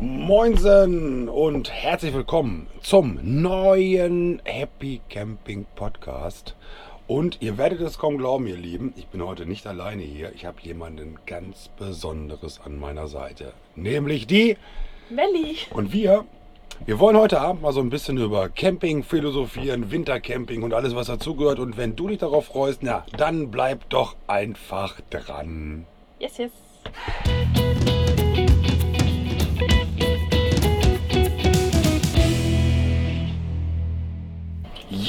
Moinsen und herzlich willkommen zum neuen Happy Camping Podcast. Und ihr werdet es kaum glauben, ihr Lieben, ich bin heute nicht alleine hier. Ich habe jemanden ganz Besonderes an meiner Seite, nämlich die Melli. und wir. Wir wollen heute Abend mal so ein bisschen über Camping philosophieren, Wintercamping und alles, was dazugehört. Und wenn du dich darauf freust, na, dann bleib doch einfach dran. Yes, yes.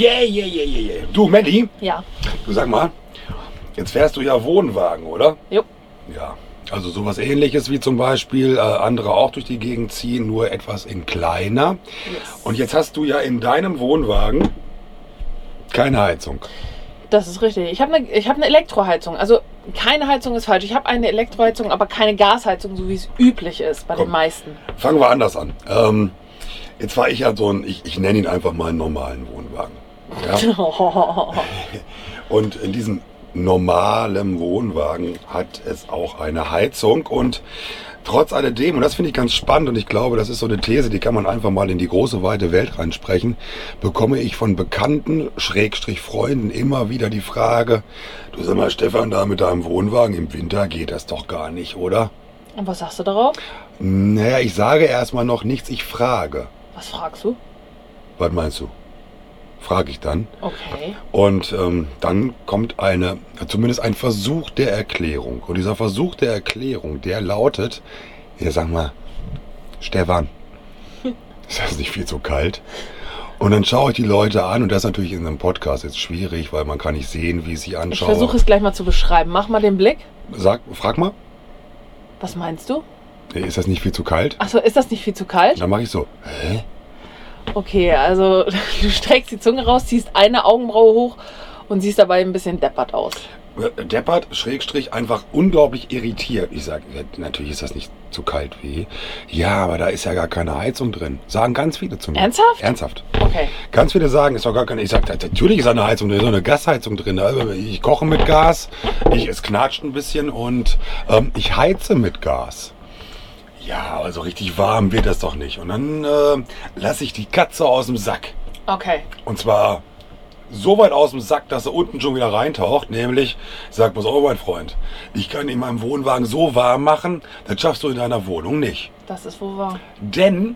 Yeah, yeah, yeah, yeah, yeah. Du, Melli, Ja. du sag mal, jetzt fährst du ja Wohnwagen, oder? Jo. Ja. Also sowas ähnliches wie zum Beispiel äh, andere auch durch die Gegend ziehen, nur etwas in kleiner. Yes. Und jetzt hast du ja in deinem Wohnwagen keine Heizung. Das ist richtig. Ich habe eine hab ne Elektroheizung. Also keine Heizung ist falsch. Ich habe eine Elektroheizung, aber keine Gasheizung, so wie es üblich ist bei Komm. den meisten. Fangen wir anders an. Ähm, jetzt fahre ich ja so ein, ich, ich nenne ihn einfach mal einen normalen Wohnwagen. Ja? Und in diesem normalen Wohnwagen hat es auch eine Heizung und trotz alledem, und das finde ich ganz spannend und ich glaube, das ist so eine These, die kann man einfach mal in die große weite Welt reinsprechen, bekomme ich von Bekannten, Schrägstrich Freunden immer wieder die Frage, du sag mal Stefan, da mit deinem Wohnwagen im Winter geht das doch gar nicht, oder? Und was sagst du darauf? Naja, ich sage erstmal noch nichts, ich frage. Was fragst du? Was meinst du? Frage ich dann. Okay. Und ähm, dann kommt eine, zumindest ein Versuch der Erklärung. Und dieser Versuch der Erklärung, der lautet, ja sag mal, Stefan, ist das nicht viel zu kalt? Und dann schaue ich die Leute an und das ist natürlich in einem Podcast jetzt schwierig, weil man kann nicht sehen, wie ich sie Ich anschaue. versuche es gleich mal zu beschreiben. Mach mal den Blick. Sag, frag mal, Was meinst du? ist das nicht viel zu kalt? Achso, ist das nicht viel zu kalt? Dann mache ich so, hä? Okay, also du streckst die Zunge raus, ziehst eine Augenbraue hoch und siehst dabei ein bisschen deppert aus. Deppert, Schrägstrich, einfach unglaublich irritiert. Ich sage, natürlich ist das nicht zu kalt wie. Ja, aber da ist ja gar keine Heizung drin. Sagen ganz viele zu mir. Ernsthaft? Ernsthaft. Okay. Ganz viele sagen, ist doch gar keine. Ich sage, natürlich ist da eine Heizung drin, so eine Gasheizung drin. Also ich koche mit Gas, ich, es knatscht ein bisschen und ähm, ich heize mit Gas. Ja, also richtig warm wird das doch nicht. Und dann äh, lasse ich die Katze aus dem Sack. Okay. Und zwar so weit aus dem Sack, dass er unten schon wieder reintaucht. Nämlich, ich sag, pass auf, mein Freund, ich kann in meinem Wohnwagen so warm machen, das schaffst du in deiner Wohnung nicht. Das ist wohl wahr. Denn,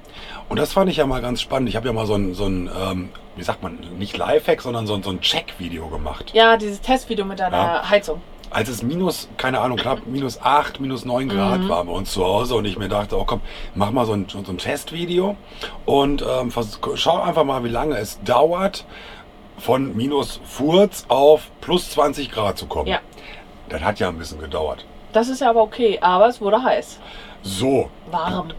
und das fand ich ja mal ganz spannend, ich habe ja mal so ein, so ein ähm, wie sagt man, nicht Lifehack, sondern so ein, so ein Check-Video gemacht. Ja, dieses Testvideo mit deiner Ja. Heizung. Als es minus, keine Ahnung, knapp minus 8, minus 9 Grad war bei uns zu Hause und ich mir dachte, oh komm, mach mal so ein, so ein Testvideo und ähm, schau einfach mal, wie lange es dauert, von minus Furz auf plus 20 Grad zu kommen. Ja. Das hat ja ein bisschen gedauert. Das ist ja aber okay, aber es wurde heiß. So, Warm.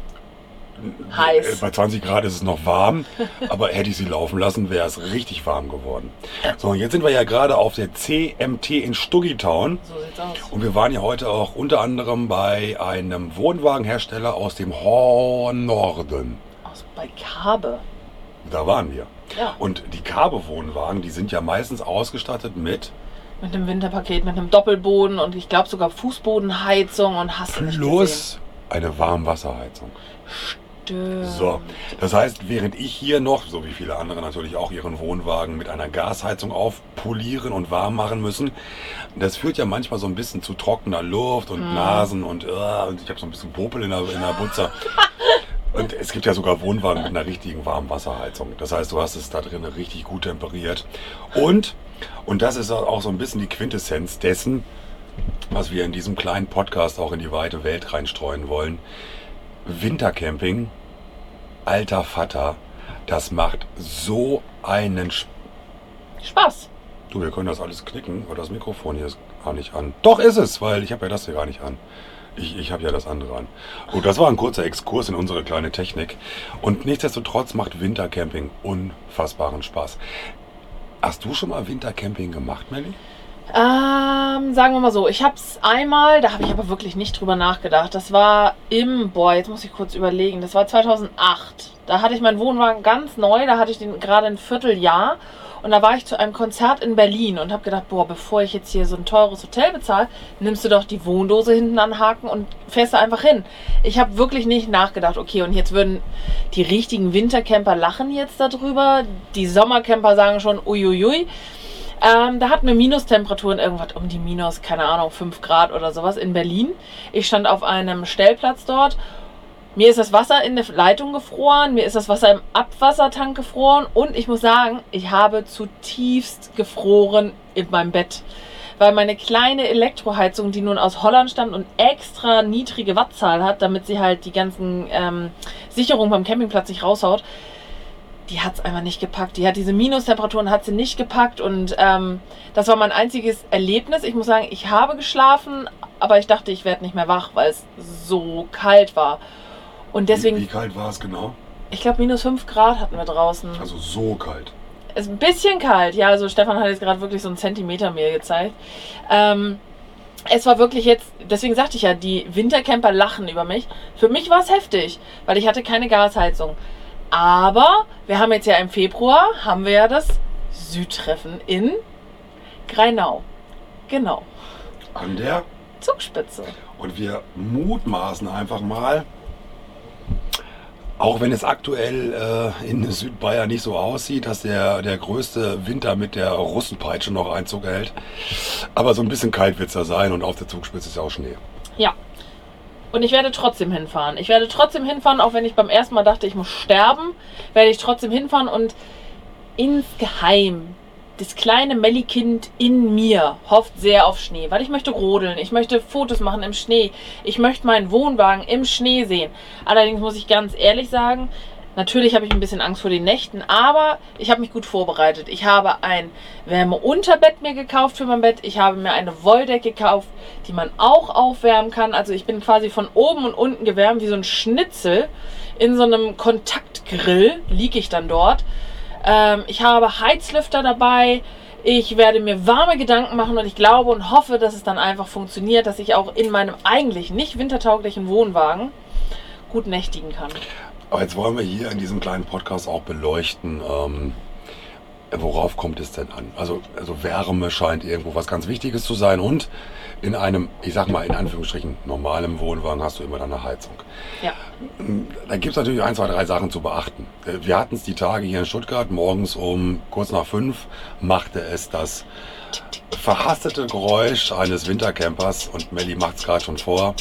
Heiß. Äh, Bei 20 Grad ist es noch warm, aber hätte ich sie laufen lassen, wäre es richtig warm geworden. So, und jetzt sind wir ja gerade auf der CMT in Stuggitown. So sieht's aus. Und wir waren ja heute auch unter anderem bei einem Wohnwagenhersteller aus dem Hornorden. Aus bei Kabe. Da waren wir. Ja. Und die Kabe-Wohnwagen, die sind ja meistens ausgestattet mit Mit einem Winterpaket, mit einem Doppelboden und ich glaube sogar Fußbodenheizung und hast plus eine Warmwasserheizung. gesehen. Stimmt. So, das heißt, während ich hier noch, so wie viele andere natürlich auch, ihren Wohnwagen mit einer Gasheizung aufpolieren und warm machen müssen, das führt ja manchmal so ein bisschen zu trockener Luft und Nasen und, äh, und ich habe so ein bisschen Popel in der, in der Butze. Und es gibt ja sogar Wohnwagen mit einer richtigen Warmwasserheizung. Das heißt, du hast es da drin richtig gut temperiert. Und, und das ist auch so ein bisschen die Quintessenz dessen, was wir in diesem kleinen Podcast auch in die weite Welt reinstreuen wollen. Wintercamping, alter Vater, das macht so einen Spaß. Spaß. Du, wir können das alles knicken, aber das Mikrofon hier ist gar nicht an. Doch ist es, weil ich habe ja das hier gar nicht an. Ich, ich habe ja das andere an. Gut, das war ein kurzer Exkurs in unsere kleine Technik. Und nichtsdestotrotz macht Wintercamping unfassbaren Spaß. Hast du schon mal Wintercamping gemacht, Melly? Ähm, sagen wir mal so, ich habe es einmal, da habe ich aber wirklich nicht drüber nachgedacht. Das war im, boah, jetzt muss ich kurz überlegen, das war 2008. Da hatte ich meinen Wohnwagen ganz neu, da hatte ich den gerade ein Vierteljahr. Und da war ich zu einem Konzert in Berlin und habe gedacht, boah, bevor ich jetzt hier so ein teures Hotel bezahle, nimmst du doch die Wohndose hinten an Haken und fährst da einfach hin. Ich habe wirklich nicht nachgedacht, okay, und jetzt würden die richtigen Wintercamper lachen jetzt darüber. Die Sommercamper sagen schon, uiuiui. Ähm, da hatten wir Minustemperaturen, irgendwas um die Minus, keine Ahnung, 5 Grad oder sowas in Berlin. Ich stand auf einem Stellplatz dort mir ist das Wasser in der Leitung gefroren, mir ist das Wasser im Abwassertank gefroren und ich muss sagen, ich habe zutiefst gefroren in meinem Bett. Weil meine kleine Elektroheizung, die nun aus Holland stammt und extra niedrige Wattzahl hat, damit sie halt die ganzen ähm, Sicherungen beim Campingplatz nicht raushaut, die hat es einfach nicht gepackt. Die hat diese Minustemperaturen hat sie nicht gepackt und ähm, das war mein einziges Erlebnis. Ich muss sagen, ich habe geschlafen, aber ich dachte, ich werde nicht mehr wach, weil es so kalt war. Und deswegen. Wie, wie kalt war es genau? Ich glaube, minus 5 Grad hatten wir draußen. Also so kalt. Ist ein bisschen kalt, ja. Also Stefan hat jetzt gerade wirklich so einen Zentimeter mir gezeigt. Ähm, es war wirklich jetzt, deswegen sagte ich ja, die Wintercamper lachen über mich. Für mich war es heftig, weil ich hatte keine Gasheizung. Aber wir haben jetzt ja im Februar, haben wir ja das Südtreffen in Greinau. Genau. An der Zugspitze. Und wir mutmaßen einfach mal, auch wenn es aktuell äh, in Südbayern nicht so aussieht, dass der, der größte Winter mit der Russenpeitsche noch Einzug hält. Aber so ein bisschen kalt wird es da sein und auf der Zugspitze ist ja auch Schnee. Ja. Und ich werde trotzdem hinfahren. Ich werde trotzdem hinfahren, auch wenn ich beim ersten Mal dachte, ich muss sterben, werde ich trotzdem hinfahren und insgeheim das kleine Melli-Kind in mir hofft sehr auf Schnee, weil ich möchte rodeln, ich möchte Fotos machen im Schnee, ich möchte meinen Wohnwagen im Schnee sehen. Allerdings muss ich ganz ehrlich sagen, natürlich habe ich ein bisschen Angst vor den Nächten, aber ich habe mich gut vorbereitet. Ich habe ein Wärmeunterbett mir gekauft für mein Bett, ich habe mir eine Wolldecke gekauft, die man auch aufwärmen kann. Also ich bin quasi von oben und unten gewärmt wie so ein Schnitzel. In so einem Kontaktgrill liege ich dann dort. Ähm, ich habe Heizlüfter dabei. Ich werde mir warme Gedanken machen und ich glaube und hoffe, dass es dann einfach funktioniert, dass ich auch in meinem eigentlich nicht wintertauglichen Wohnwagen gut nächtigen kann. Aber jetzt wollen wir hier in diesem kleinen Podcast auch beleuchten, ähm, worauf kommt es denn an? Also, also Wärme scheint irgendwo was ganz Wichtiges zu sein und in einem, ich sag mal in Anführungsstrichen, normalem Wohnwagen hast du immer deine Heizung. Ja. Da gibt es natürlich ein, zwei, drei Sachen zu beachten. Äh, wir hatten es die Tage hier in Stuttgart, morgens um kurz nach fünf machte es das verhastete Geräusch eines Wintercampers und Melli macht es gerade schon vor.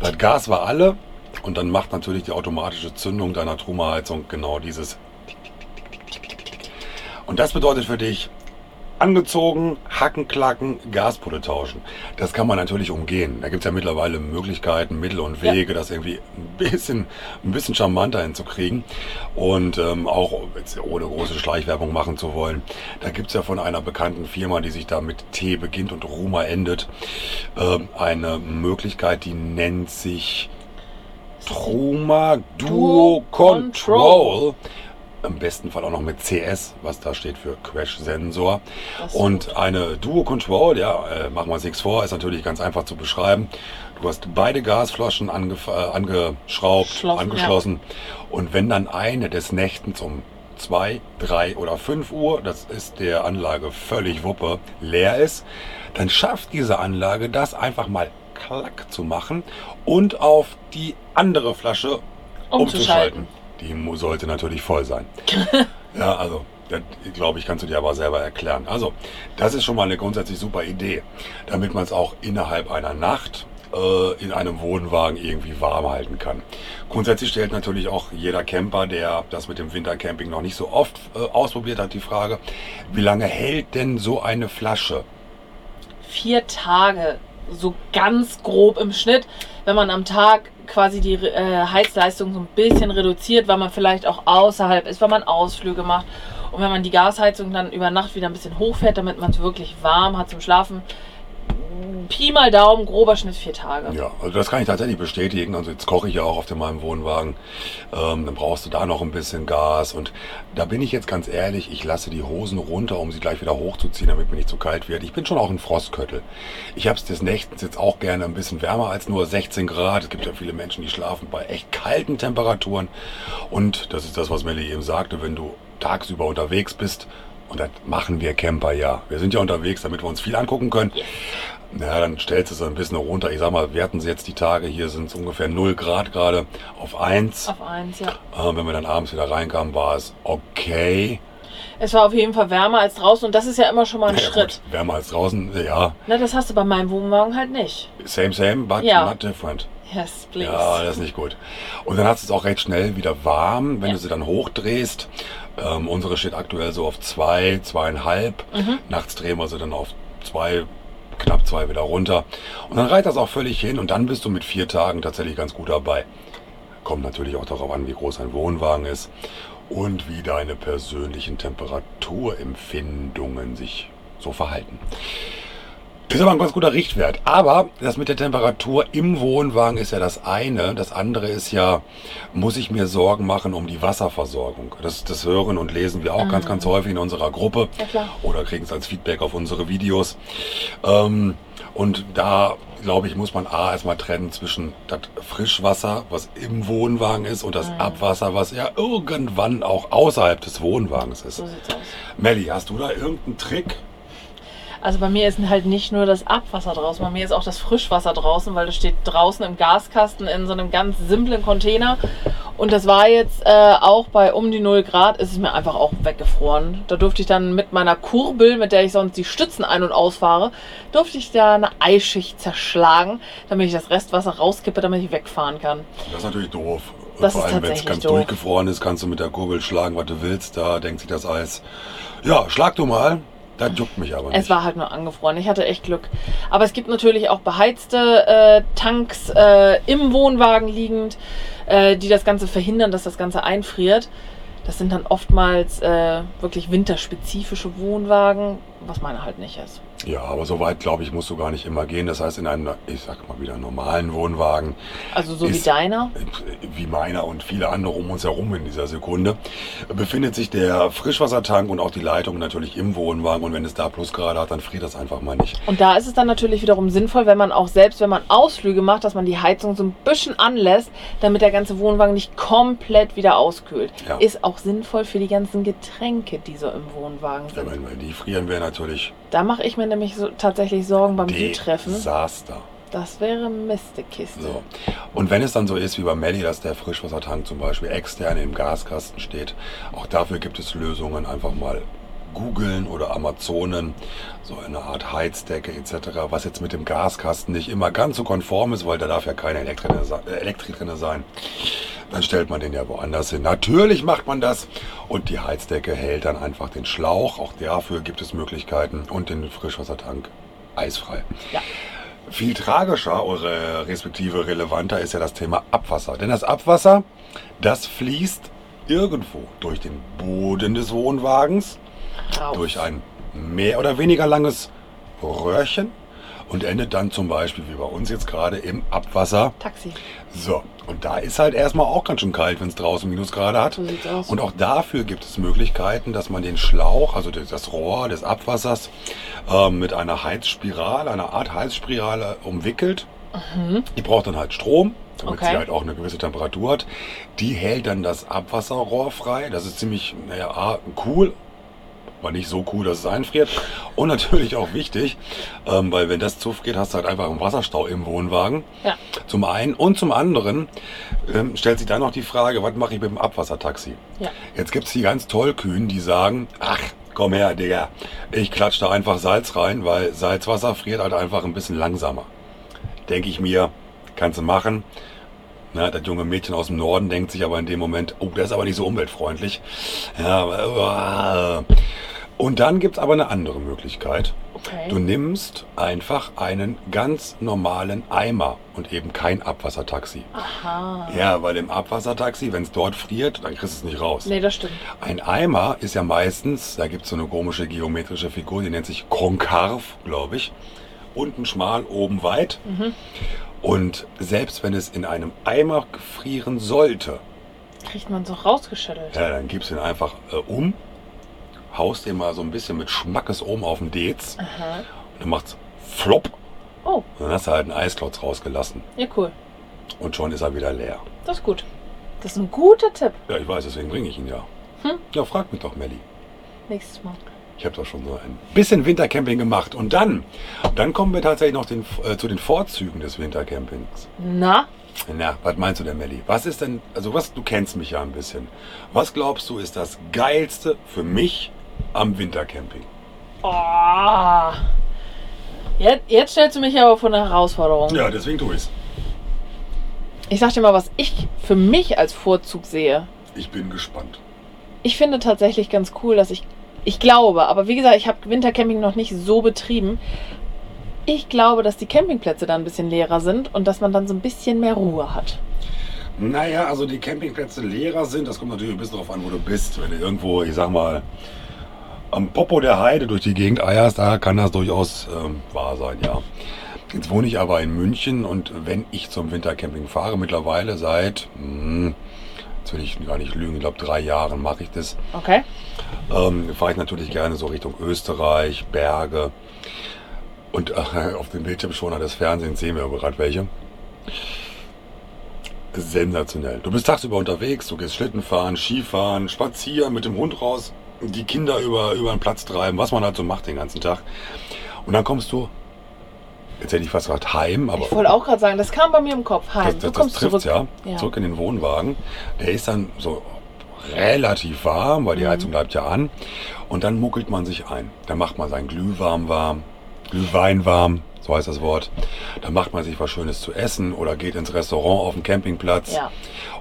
Das Gas war alle und dann macht natürlich die automatische Zündung deiner Truma-Heizung genau dieses und das bedeutet für dich, angezogen, Hacken, Klacken, Gaspulle tauschen. Das kann man natürlich umgehen. Da gibt es ja mittlerweile Möglichkeiten, Mittel und Wege, ja. das irgendwie ein bisschen, ein bisschen charmanter hinzukriegen. Und ähm, auch jetzt ohne große Schleichwerbung machen zu wollen. Da gibt es ja von einer bekannten Firma, die sich da mit T beginnt und Ruma endet, ähm, eine Möglichkeit, die nennt sich Truma Duo Control im besten Fall auch noch mit CS, was da steht für Crash Sensor. Und eine Duo Control, ja, äh, machen wir uns nichts vor, ist natürlich ganz einfach zu beschreiben. Du hast beide Gasflaschen ange, äh, angeschraubt, Schlossen, angeschlossen. Ja. Und wenn dann eine des Nächtens um 2, 3 oder 5 Uhr, das ist der Anlage völlig Wuppe, leer ist, dann schafft diese Anlage das einfach mal klack zu machen und auf die andere Flasche umzuschalten. umzuschalten. Die sollte natürlich voll sein. ja, also, das, glaube ich, kannst du dir aber selber erklären. Also, das ist schon mal eine grundsätzlich super Idee, damit man es auch innerhalb einer Nacht äh, in einem Wohnwagen irgendwie warm halten kann. Grundsätzlich stellt natürlich auch jeder Camper, der das mit dem Wintercamping noch nicht so oft äh, ausprobiert hat, die Frage, wie lange hält denn so eine Flasche? Vier Tage, so ganz grob im Schnitt. Wenn man am Tag quasi die äh, Heizleistung so ein bisschen reduziert, weil man vielleicht auch außerhalb ist, weil man Ausflüge macht. Und wenn man die Gasheizung dann über Nacht wieder ein bisschen hochfährt, damit man es wirklich warm hat zum Schlafen, Pi mal Daumen, grober Schnitt vier Tage. Ja, also das kann ich tatsächlich bestätigen. Also jetzt koche ich ja auch auf dem meinem Wohnwagen. Ähm, dann brauchst du da noch ein bisschen Gas. Und da bin ich jetzt ganz ehrlich, ich lasse die Hosen runter, um sie gleich wieder hochzuziehen, damit mir nicht zu kalt wird. Ich bin schon auch ein Frostköttel. Ich habe es des Nächtens jetzt auch gerne ein bisschen wärmer als nur 16 Grad. Es gibt ja viele Menschen, die schlafen bei echt kalten Temperaturen. Und das ist das, was Melly eben sagte, wenn du tagsüber unterwegs bist, und das machen wir Camper ja. Wir sind ja unterwegs, damit wir uns viel angucken können. Ja, dann stellst du es ein bisschen runter. Ich sag mal, wir hatten sie jetzt die Tage, hier sind es ungefähr 0 Grad gerade auf 1. Auf eins, ja. Äh, wenn wir dann abends wieder reinkamen, war es okay. Es war auf jeden Fall wärmer als draußen und das ist ja immer schon mal ein Ja, Schritt. gut, wärmer als draußen, ja. Na, das hast du bei meinem Wohnwagen halt nicht. Same, same, but Ja. not different. Yes, please. Ja, das ist nicht gut. Und dann hast du es auch recht schnell wieder warm, wenn Ja. du sie dann hochdrehst. Ähm, unsere steht aktuell so auf zwei, zweieinhalb. Mhm. Nachts drehen wir sie dann auf zwei, knapp zwei wieder runter. Und dann reicht das auch völlig hin und dann bist du mit vier Tagen tatsächlich ganz gut dabei. Kommt natürlich auch darauf an, wie groß ein Wohnwagen ist und wie deine persönlichen Temperaturempfindungen sich so verhalten. Das ist aber ein ganz guter Richtwert. Aber das mit der Temperatur im Wohnwagen ist ja das eine. Das andere ist ja, muss ich mir Sorgen machen um die Wasserversorgung. Das, das hören und lesen wir auch ganz, ganz häufig in unserer Gruppe. Ja, klar. Oder kriegen es als Feedback auf unsere Videos. Ähm, und da, glaube ich, muss man A erstmal trennen zwischen das Frischwasser, was im Wohnwagen ist, und das Abwasser, was ja irgendwann auch außerhalb des Wohnwagens ist. So. Melli, hast du da irgendeinen Trick? Also bei mir ist halt nicht nur das Abwasser draußen, bei mir ist auch das Frischwasser draußen, weil das steht draußen im Gaskasten in so einem ganz simplen Container. Und das war jetzt äh, auch bei um die 0 Grad, ist es mir einfach auch weggefroren. Da durfte ich dann mit meiner Kurbel, mit der ich sonst die Stützen ein- und ausfahre, durfte ich da eine Eisschicht zerschlagen, damit ich das Restwasser rauskippe, damit ich wegfahren kann. Das ist natürlich doof. Das Vor allem, wenn es ganz doof. durchgefroren ist, kannst du mit der Kurbel schlagen, was du willst. Da denkt sich das Eis. Ja, schlag du mal. Das juckt mich aber nicht. Es war halt nur angefroren. Ich hatte echt Glück. Aber es gibt natürlich auch beheizte äh, Tanks äh, im Wohnwagen liegend, äh, die das Ganze verhindern, dass das Ganze einfriert. Das sind dann oftmals äh, wirklich winterspezifische Wohnwagen, was meine halt nicht ist. Ja, aber so weit, glaube ich, musst du gar nicht immer gehen. Das heißt, in einem, ich sag mal wieder, normalen Wohnwagen, Also so wie Ist- deiner. wie meiner und viele andere um uns herum in dieser Sekunde, befindet sich der Frischwassertank und auch die Leitung natürlich im Wohnwagen. Und wenn es da Plusgrade hat, dann friert das einfach mal nicht. Und da ist es dann natürlich wiederum sinnvoll, wenn man auch selbst, wenn man Ausflüge macht, dass man die Heizung so ein bisschen anlässt, damit der ganze Wohnwagen nicht komplett wieder auskühlt. Ja. Ist auch sinnvoll für die ganzen Getränke, die so im Wohnwagen Ja, sind. wenn wir die frieren, wäre natürlich Da mache ich mir nämlich so tatsächlich Sorgen beim Südtreffen. Desaster. Das wäre Mistekiste. So. Und wenn es dann so ist wie bei Melli, dass der Frischwassertank zum Beispiel extern im Gaskasten steht, auch dafür gibt es Lösungen. Einfach mal googeln oder Amazonen, so eine Art Heizdecke etc., was jetzt mit dem Gaskasten nicht immer ganz so konform ist, weil da darf ja keine Elektrik drin äh, Elektrik drin sein. Dann stellt man den ja woanders hin. Natürlich macht man das und die Heizdecke hält dann einfach den Schlauch. Auch dafür gibt es Möglichkeiten und den Frischwassertank eisfrei. Ja. Viel tragischer oder respektive relevanter ist ja das Thema Abwasser. Denn das Abwasser, das fließt irgendwo durch den Boden des Wohnwagens, Raus. durch ein mehr oder weniger langes Röhrchen und endet dann zum Beispiel wie bei uns jetzt gerade im Abwasser. Taxi. So, und da ist halt erstmal auch ganz schön kalt, wenn es draußen Minusgrade hat. So sieht's aus. Und auch dafür gibt es Möglichkeiten, dass man den Schlauch, also das- Rohr des Abwassers, ähm, mit einer Heizspirale, einer Art Heizspirale umwickelt. Die braucht dann halt Strom, damit Okay. sie halt auch eine gewisse Temperatur hat. Die hält dann das Abwasserrohr frei. Das ist ziemlich, naja, cool, aber nicht so cool, dass es einfriert. Und natürlich auch wichtig, ähm, weil wenn das zufriert, hast du halt einfach einen Wasserstau im Wohnwagen. Ja. Zum einen und zum anderen ähm, stellt sich dann noch die Frage, was mache ich mit dem Abwassertaxi? Ja. Jetzt gibt es die ganz tollkühnen, die sagen, ach, komm her, Digga, ich klatsch da einfach Salz rein, weil Salzwasser friert halt einfach ein bisschen langsamer. Denke ich mir, kannst du machen. Na, das junge Mädchen aus dem Norden denkt sich aber in dem Moment, oh, das ist aber nicht so umweltfreundlich. Ja, aber, äh. Und dann gibt es aber eine andere Möglichkeit. Okay. Du nimmst einfach einen ganz normalen Eimer und eben kein Abwassertaxi. Aha. Ja, weil im Abwassertaxi, wenn es dort friert, dann kriegst du es nicht raus. Nee, das stimmt. Ein Eimer ist ja meistens, da gibt es so eine komische geometrische Figur, die nennt sich konkav, glaube ich. unten schmal, oben weit. Mhm. Und selbst wenn es in einem Eimer frieren sollte, Kriegt man so rausgeschüttelt. ja, dann gibst du ihn einfach äh, um, haust den mal so ein bisschen mit Schmackes oben auf den Dez Aha. und dann macht's flop. Oh, Und dann hast du halt einen Eisklotz rausgelassen. ja cool. Und schon ist er wieder leer. Das ist gut. Das ist ein guter Tipp. Ja, ich weiß, deswegen bringe ich ihn ja. Hm. Ja, frag mich doch, Melli. Nächstes Mal. Ich habe doch schon so ein bisschen Wintercamping gemacht. Und dann, dann kommen wir tatsächlich noch den, äh, zu den Vorzügen des Wintercampings. Na? Na, was meinst du denn, Melli? Was ist denn, also was, du kennst mich ja ein bisschen. Was glaubst du ist das Geilste für mich am Wintercamping? Oh. Jetzt, jetzt stellst du mich aber vor eine Herausforderung. Ja, deswegen tue ich's. Ich sag dir mal, was ich für mich als Vorzug sehe. Ich bin gespannt. Ich finde tatsächlich ganz cool, dass ich, ich glaube, aber wie gesagt, ich habe Wintercamping noch nicht so betrieben. Ich glaube, dass die Campingplätze dann ein bisschen leerer sind und dass man dann so ein bisschen mehr Ruhe hat. Naja, also die Campingplätze leerer sind, das kommt natürlich ein bisschen darauf an, wo du bist. Wenn du irgendwo, ich sag mal, am Popo der Heide durch die Gegend eierst, da kann das durchaus ähm, wahr sein, ja. Jetzt wohne ich aber in München und wenn ich zum Wintercamping fahre, mittlerweile seit, hm, jetzt will ich gar nicht lügen, ich glaube drei Jahren mache ich das, Okay? ähm, fahre ich natürlich gerne so Richtung Österreich, Berge. Und äh, auf dem Bildschirmschoner des Fernsehens sehen wir gerade welche. Sensationell. Du bist tagsüber unterwegs, du gehst Schlitten fahren, Skifahren, spazieren, mit dem Hund raus, die Kinder über, über den Platz treiben, was man halt so macht den ganzen Tag. Und dann kommst du, jetzt hätte ich fast gesagt heim, aber Ich wollte auch gerade sagen, das kam bei mir im Kopf. Heim. das, du das, das kommst trifft zurück. ja, Ja. zurück in den Wohnwagen. Der ist dann so relativ warm, weil die Mhm. Heizung bleibt ja an. Und dann muckelt man sich ein. Dann macht man sein Glühwarm warm, Glühwein warm, so heißt das Wort. Dann macht man sich was Schönes zu essen oder geht ins Restaurant auf dem Campingplatz. Ja.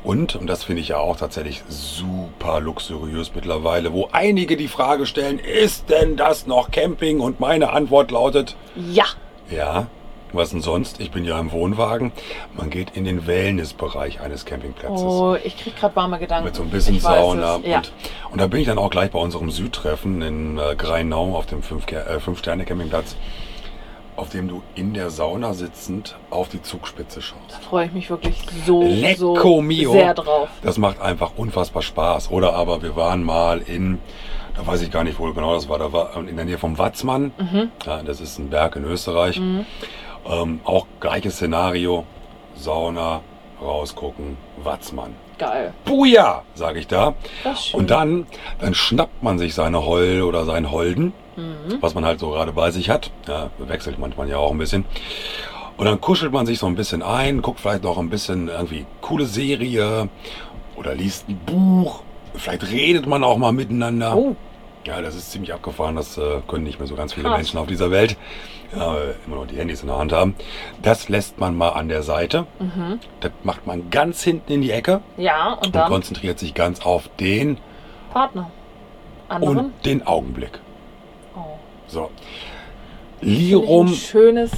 Und, und das finde ich ja auch tatsächlich super luxuriös mittlerweile, wo einige die Frage stellen, ist denn das noch Camping? Und meine Antwort lautet, Ja. ja, was denn sonst? Ich bin ja im Wohnwagen. Man geht in den Wellnessbereich eines Campingplatzes. Oh, ich krieg gerade warme Gedanken. Mit so ein bisschen Ich Sauna. Ja. Und, und da bin ich dann auch gleich bei unserem Südtreffen in äh, Greinau auf dem äh, Fünf-Sterne-Campingplatz, auf dem du in der Sauna sitzend auf die Zugspitze schaust. Da freue ich mich wirklich so, Lecco so mio. sehr drauf. Das macht einfach unfassbar Spaß. Oder aber wir waren mal in, da weiß ich gar nicht, wo genau das war, da war in der Nähe vom Watzmann. Mhm. Ja, das ist ein Berg in Österreich. Mhm. Ähm, auch gleiches Szenario. Sauna, rausgucken, Watzmann. Geil. Buja, sage ich da. Und dann, dann schnappt man sich seine Heul oder seinen Holden, Mhm. was man halt so gerade bei sich hat. Ja, wechselt manchmal ja auch ein bisschen. Und dann kuschelt man sich so ein bisschen ein, guckt vielleicht noch ein bisschen irgendwie coole Serie oder liest ein Buch. Vielleicht redet man auch mal miteinander. Oh, Ja, das ist ziemlich abgefahren. Das äh, können nicht mehr so ganz viele Krass. Menschen auf dieser Welt. Ja, äh, immer noch die Handys in der Hand haben. Das lässt man mal an der Seite. mhm. Das macht man ganz hinten in die Ecke ja, und und dann konzentriert sich ganz auf den Partner. Anderen? und den Augenblick. So. Lirum, Ein schönes,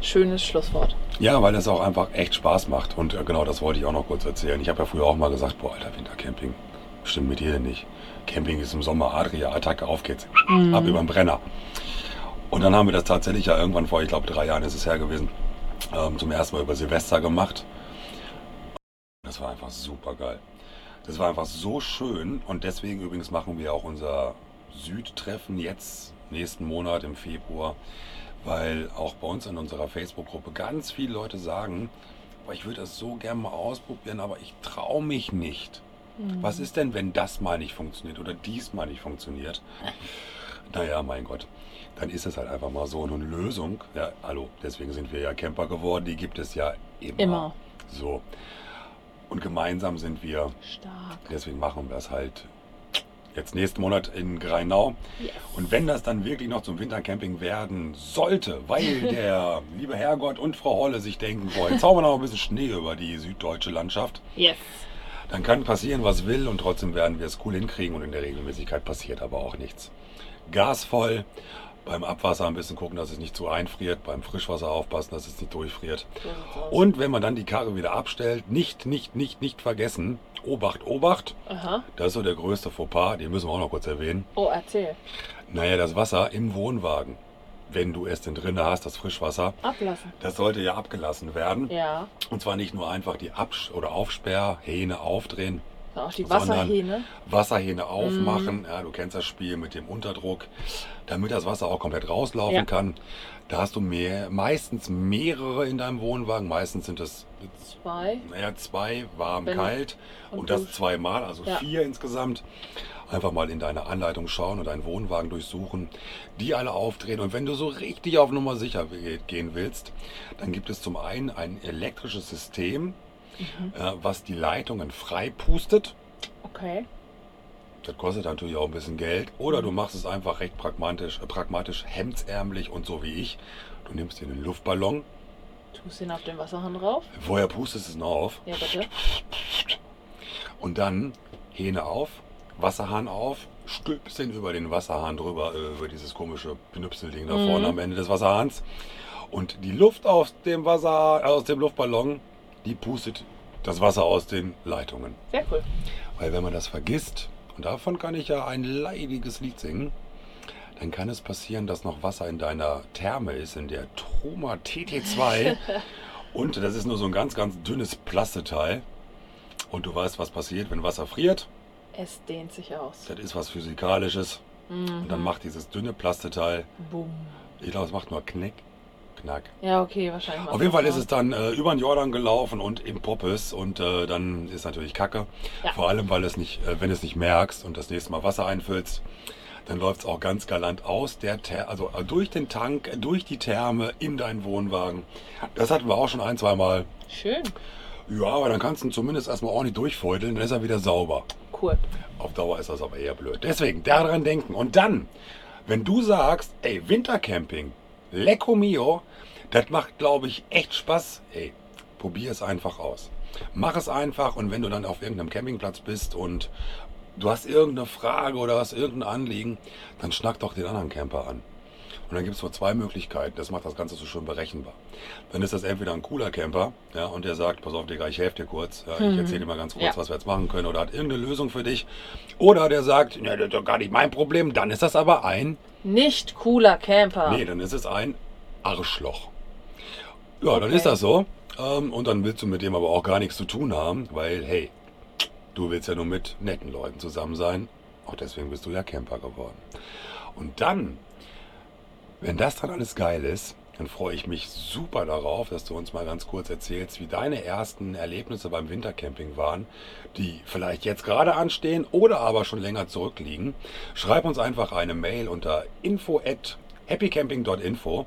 schönes Schlusswort. ja, weil das auch einfach echt Spaß macht. Und äh, genau das wollte ich auch noch kurz erzählen. Ich habe ja früher auch mal gesagt, boah, Alter, Wintercamping. Stimmt mit dir denn nicht. Camping ist im Sommer Adria, Attacke, auf geht's. Mhm. Ab über den Brenner. Und dann haben wir das tatsächlich ja irgendwann vor, ich glaube drei Jahren ist es her gewesen, ähm, zum ersten Mal über Silvester gemacht. Das war einfach super geil. Das war einfach so schön und deswegen übrigens machen wir auch unser Südtreffen jetzt nächsten Monat im Februar, weil auch bei uns in unserer Facebook-Gruppe ganz viele Leute sagen, "Boah, ich würde das so gerne mal ausprobieren, aber ich traue mich nicht. Mhm. Was ist denn, wenn das mal nicht funktioniert oder dies mal nicht funktioniert? Naja, mein Gott. Dann ist es halt einfach mal so. Eine Lösung, ja, hallo, deswegen sind wir ja Camper geworden, die gibt es ja immer. Immer. So. Und gemeinsam sind wir, Stark. deswegen machen wir es halt jetzt nächsten Monat in Greinau. Yes. Und wenn das dann wirklich noch zum Wintercamping werden sollte, weil der liebe Herrgott und Frau Holle sich denken, boah, jetzt hauen wir noch ein bisschen Schnee über die süddeutsche Landschaft, Yes. dann kann passieren, was will und trotzdem werden wir es cool hinkriegen und in der Regelmäßigkeit passiert aber auch nichts. Gas voll, beim Abwasser ein bisschen gucken, dass es nicht zu einfriert, beim Frischwasser aufpassen, dass es nicht durchfriert. Und wenn man dann die Karre wieder abstellt, nicht, nicht, nicht, nicht vergessen, Obacht, Obacht, Aha. das ist so der größte Fauxpas, den müssen wir auch noch kurz erwähnen. Oh, erzähl. Naja, das Wasser im Wohnwagen. wenn du es denn drin hast, das Frischwasser, Ablassen. das sollte ja abgelassen werden. Ja. Und zwar nicht nur einfach die Absch- oder Aufsperrhähne aufdrehen, Auch die Wasserhähne. Wasserhähne Mhm. aufmachen. Ja, du kennst das Spiel mit dem Unterdruck, damit das Wasser auch komplett rauslaufen Ja. kann. Da hast du mehr, meistens mehrere in deinem Wohnwagen. Meistens sind es Zwei. naja, zwei, warm, Wenn- kalt und und, das zweimal, also Ja. vier insgesamt. Einfach mal in deine Anleitung schauen und deinen Wohnwagen durchsuchen, die alle aufdrehen. Und wenn du so richtig auf Nummer sicher ge- gehen willst, dann gibt es zum einen ein elektrisches System, Mhm. äh, was die Leitungen frei pustet. Okay. Das kostet natürlich auch ein bisschen Geld. Oder du machst es einfach recht pragmatisch, äh, pragmatisch hemdsärmlich und so wie ich. Du nimmst dir einen Luftballon. Tust ihn auf den Wasserhahn drauf. Woher pustest du es noch auf? Ja, bitte. Und dann Hähne auf, Wasserhahn auf, stülpst den über den Wasserhahn drüber, äh, über dieses komische Knüpselding da Mhm. vorne am Ende des Wasserhahns. Und die Luft aus dem Wasser, aus dem Luftballon, die pustet das Wasser aus den Leitungen. Sehr cool. Weil wenn man das vergisst, und davon kann ich ja ein leidiges Lied singen, dann kann es passieren, dass noch Wasser in deiner Therme ist, in der Troma TT2. und das ist nur so ein ganz, ganz dünnes Plasteteil. Und du weißt, was passiert, wenn Wasser friert. Es dehnt sich aus. Das ist was Physikalisches. Mhm. Und dann macht dieses dünne Plasteteil, Boom. ich glaube, es macht nur Knick, Knack. Ja, okay, wahrscheinlich. Auf jeden Fall ist es dann äh, über den Jordan gelaufen und im Poppes und äh, dann ist natürlich Kacke. Ja. Vor allem, weil es nicht, äh, wenn du es nicht merkst und das nächste Mal Wasser einfüllst, dann läuft es auch ganz galant aus der Ther also äh, durch den Tank, äh, durch die Therme in deinen Wohnwagen. Das hatten wir auch schon ein, zwei Mal. Schön. Ja, aber dann kannst du ihn zumindest erstmal ordentlich durchfeudeln, dann ist er wieder sauber. Cool. Auf Dauer ist das aber eher blöd. Deswegen daran denken. Und dann, wenn du sagst, ey, Wintercamping, Lecco Mio, das macht, glaube ich, echt Spaß. Ey, probier es einfach aus. Mach es einfach und wenn du dann auf irgendeinem Campingplatz bist und du hast irgendeine Frage oder hast irgendein Anliegen, dann schnack doch den anderen Camper an. Und dann gibt es nur zwei Möglichkeiten. Das macht das Ganze so schön berechenbar. Dann ist das entweder ein cooler Camper, ja, und der sagt, pass auf, Digga, ich helfe dir kurz. Ja, ich Mhm. erzähle dir mal ganz kurz, Ja. was wir jetzt machen können oder hat irgendeine Lösung für dich. Oder der sagt, ne, das ist doch gar nicht mein Problem. Dann ist das aber ein, Nicht cooler Camper. nee, dann ist es ein Arschloch. Ja, dann Okay. ist das so. Ähm, und dann willst du mit dem aber auch gar nichts zu tun haben, weil, hey, du willst ja nur mit netten Leuten zusammen sein. Auch deswegen bist du ja Camper geworden. Und dann, wenn das dann alles geil ist, dann freue ich mich super darauf, dass du uns mal ganz kurz erzählst, wie deine ersten Erlebnisse beim Wintercamping waren, die vielleicht jetzt gerade anstehen oder aber schon länger zurückliegen. Schreib uns einfach eine Mail unter info at happycamping.info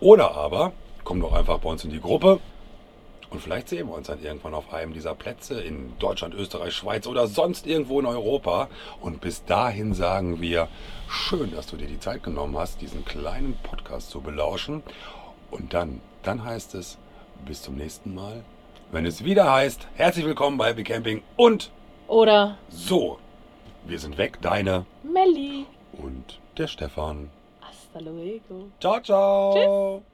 oder aber komm doch einfach bei uns in die Gruppe und vielleicht sehen wir uns dann irgendwann auf einem dieser Plätze in Deutschland, Österreich, Schweiz oder sonst irgendwo in Europa. Und bis dahin sagen wir, schön, dass du dir die Zeit genommen hast, diesen kleinen Podcast zu belauschen. Und dann, dann heißt es, bis zum nächsten Mal. Wenn es wieder heißt, herzlich willkommen bei Happy Camping und Oder so, wir sind weg, deine Melli. und der Stefan. Hasta luego. Ciao, ciao. Tschüss.